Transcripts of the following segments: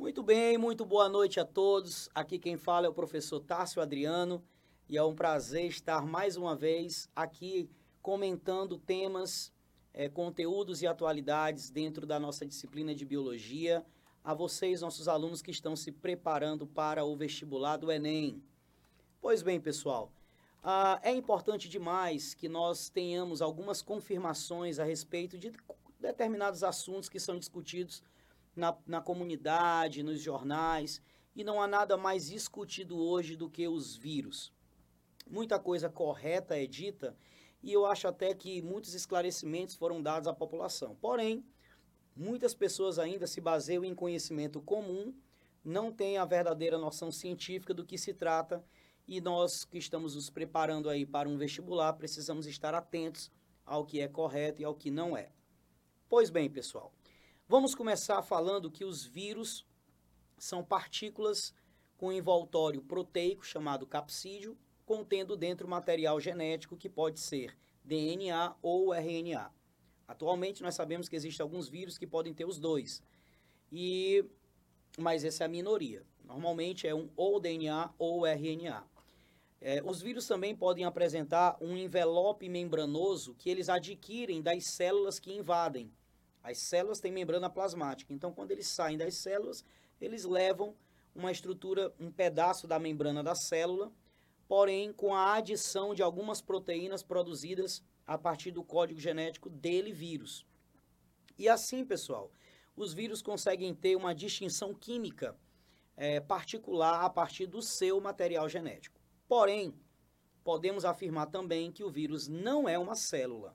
Muito bem, muito boa noite a todos. Aqui quem fala é o professor Tássio Adriano e é um prazer estar mais uma vez aqui comentando temas, é, conteúdos e atualidades dentro da nossa disciplina de biologia. A vocês, nossos alunos que estão se preparando para o vestibular do Enem. Pois bem, pessoal, ah, é importante demais que nós tenhamos algumas confirmações a respeito de determinados assuntos que são discutidos na, na comunidade, nos jornais, e não há nada mais discutido hoje do que os vírus. Muita coisa correta é dita e eu acho até que muitos esclarecimentos foram dados à população. Porém, muitas pessoas ainda se baseiam em conhecimento comum, não têm a verdadeira noção científica do que se trata e nós que estamos nos preparando aí para um vestibular precisamos estar atentos ao que é correto e ao que não é. Pois bem, pessoal, vamos começar falando que os vírus são partículas com envoltório proteico chamado capsídeo, contendo dentro material genético que pode ser DNA ou RNA. Atualmente nós sabemos que existem alguns vírus que podem ter os dois. E mas essa é a minoria. Normalmente é um ou DNA ou RNA. É, os vírus também podem apresentar um envelope membranoso que eles adquirem das células que invadem. As células têm membrana plasmática, então quando eles saem das células, eles levam uma estrutura, um pedaço da membrana da célula, porém com a adição de algumas proteínas produzidas a partir do código genético dele vírus. E assim, pessoal, os vírus conseguem ter uma distinção química é, particular a partir do seu material genético. Porém, podemos afirmar também que o vírus não é uma célula.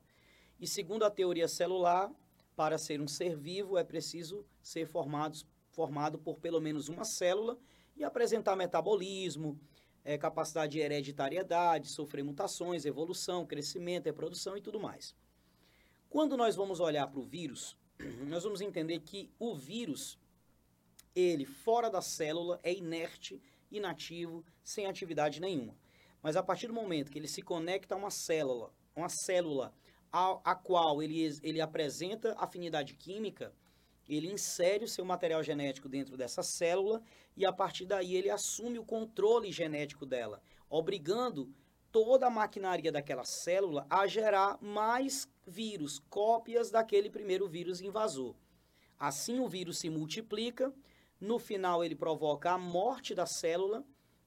E segundo a teoria celular, para ser um ser vivo, é preciso ser formado, formado por pelo menos uma célula e apresentar metabolismo, é, capacidade de hereditariedade, sofrer mutações, evolução, crescimento, reprodução e tudo mais. Quando nós vamos olhar para o vírus, nós vamos entender que o vírus, ele fora da célula, é inerte, inativo, sem atividade nenhuma. Mas a partir do momento que ele se conecta a uma célula, uma célula a, a qual ele, ele apresenta afinidade química, ele insere o seu material genético dentro dessa célula e a partir daí ele assume o controle genético dela, obrigando toda a maquinaria daquela célula a gerar mais vírus, cópias daquele primeiro vírus invasor. Assim o vírus se multiplica, no final ele provoca a morte da célula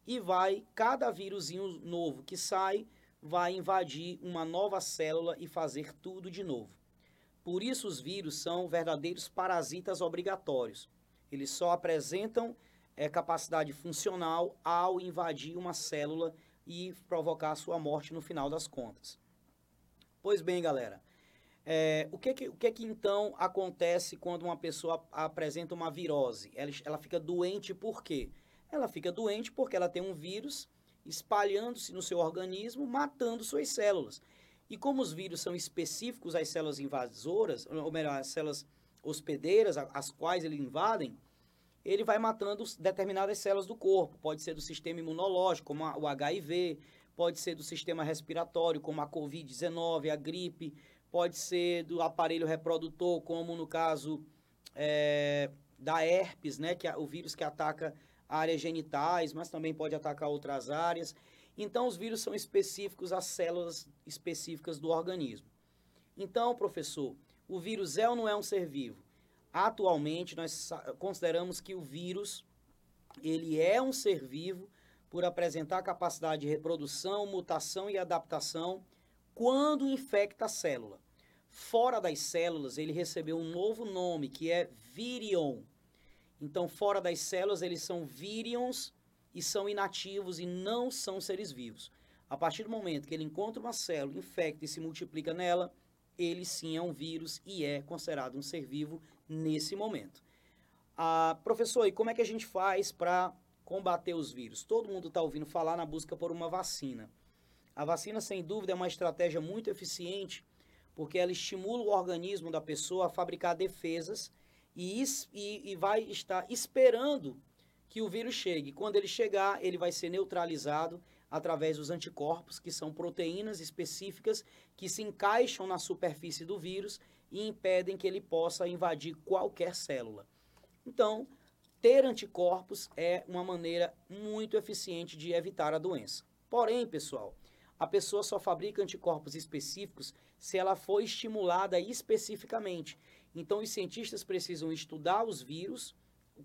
e vai cada vírusinho novo que sai vai invadir uma nova célula e fazer tudo de novo. Por isso, os vírus são verdadeiros parasitas obrigatórios. Eles só apresentam é, capacidade funcional ao invadir uma célula e provocar sua morte no final das contas. Pois bem, galera, é, o, que, que, o que, que então acontece quando uma pessoa apresenta uma virose? Ela, ela fica doente por quê? Ela fica doente porque ela tem um vírus espalhando-se no seu organismo, matando suas células. E como os vírus são específicos às células invasoras, ou melhor, às células hospedeiras, as quais ele invadem, ele vai matando determinadas células do corpo. Pode ser do sistema imunológico, como o HIV, pode ser do sistema respiratório, como a Covid-19, a gripe, pode ser do aparelho reprodutor, como no caso é, da herpes, né, que é o vírus que ataca áreas genitais, mas também pode atacar outras áreas. Então, os vírus são específicos às células específicas do organismo. Então, professor, o vírus é ou não é um ser vivo? Atualmente, nós consideramos que o vírus ele é um ser vivo por apresentar capacidade de reprodução, mutação e adaptação quando infecta a célula. Fora das células, ele recebeu um novo nome, que é virion. Então, fora das células, eles são vírions e são inativos e não são seres vivos. A partir do momento que ele encontra uma célula, infecta e se multiplica nela, ele sim é um vírus e é considerado um ser vivo nesse momento. Ah, professor, e como é que a gente faz para combater os vírus? Todo mundo está ouvindo falar na busca por uma vacina. A vacina, sem dúvida, é uma estratégia muito eficiente porque ela estimula o organismo da pessoa a fabricar defesas e, e, e vai estar esperando que o vírus chegue. Quando ele chegar, ele vai ser neutralizado através dos anticorpos, que são proteínas específicas que se encaixam na superfície do vírus e impedem que ele possa invadir qualquer célula. Então, ter anticorpos é uma maneira muito eficiente de evitar a doença. Porém, pessoal, a pessoa só fabrica anticorpos específicos se ela for estimulada especificamente. Então, os cientistas precisam estudar os vírus,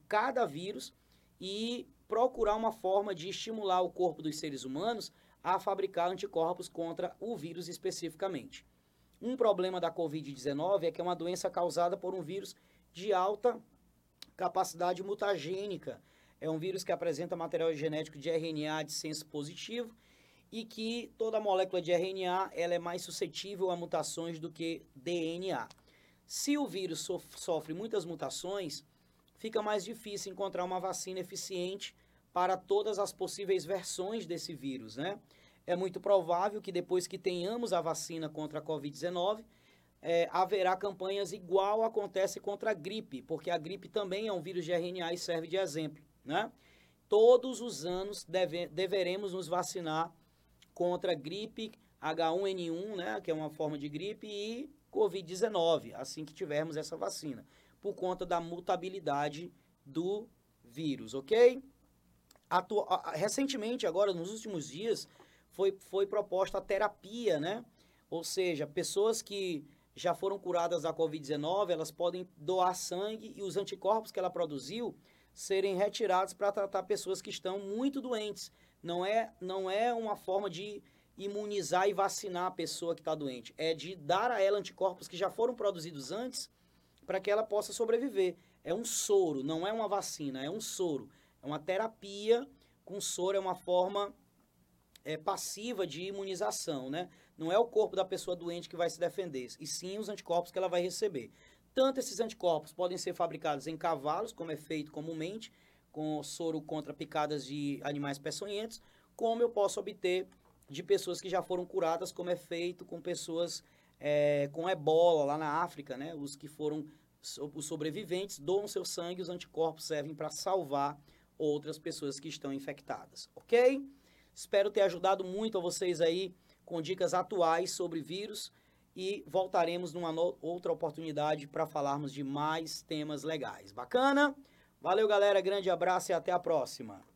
cada vírus, e procurar uma forma de estimular o corpo dos seres humanos a fabricar anticorpos contra o vírus especificamente. Um problema da Covid-19 é que é uma doença causada por um vírus de alta capacidade mutagênica. É um vírus que apresenta material genético de RNA de senso positivo e que toda molécula de RNA ela é mais suscetível a mutações do que DNA. Se o vírus so sofre muitas mutações, fica mais difícil encontrar uma vacina eficiente para todas as possíveis versões desse vírus, né? É muito provável que depois que tenhamos a vacina contra a Covid-19, é, haverá campanhas igual acontece contra a gripe, porque a gripe também é um vírus de RNA e serve de exemplo, né? Todos os anos deve, deveremos nos vacinar contra gripe H1N1, né, que é uma forma de gripe, e Covid-19, assim que tivermos essa vacina, por conta da mutabilidade do vírus, ok? Atu recentemente, agora, nos últimos dias, foi, foi proposta a terapia, né? Ou seja, pessoas que já foram curadas da Covid-19, elas podem doar sangue e os anticorpos que ela produziu serem retirados para tratar pessoas que estão muito doentes. Não é, não é uma forma de imunizar e vacinar a pessoa que está doente. É de dar a ela anticorpos que já foram produzidos antes para que ela possa sobreviver. É um soro, não é uma vacina, é um soro. É uma terapia com soro, é uma forma é, passiva de imunização, né? Não é o corpo da pessoa doente que vai se defender, e sim os anticorpos que ela vai receber. Tanto esses anticorpos podem ser fabricados em cavalos, como é feito comumente, com soro contra picadas de animais peçonhentos, como eu posso obter de pessoas que já foram curadas, como é feito com pessoas é, com ebola lá na África, né? Os que foram os sobreviventes doam seu sangue, os anticorpos servem para salvar outras pessoas que estão infectadas, ok? Espero ter ajudado muito a vocês aí com dicas atuais sobre vírus e voltaremos numa outra oportunidade para falarmos de mais temas legais. Bacana? Valeu, galera. Grande abraço e até a próxima.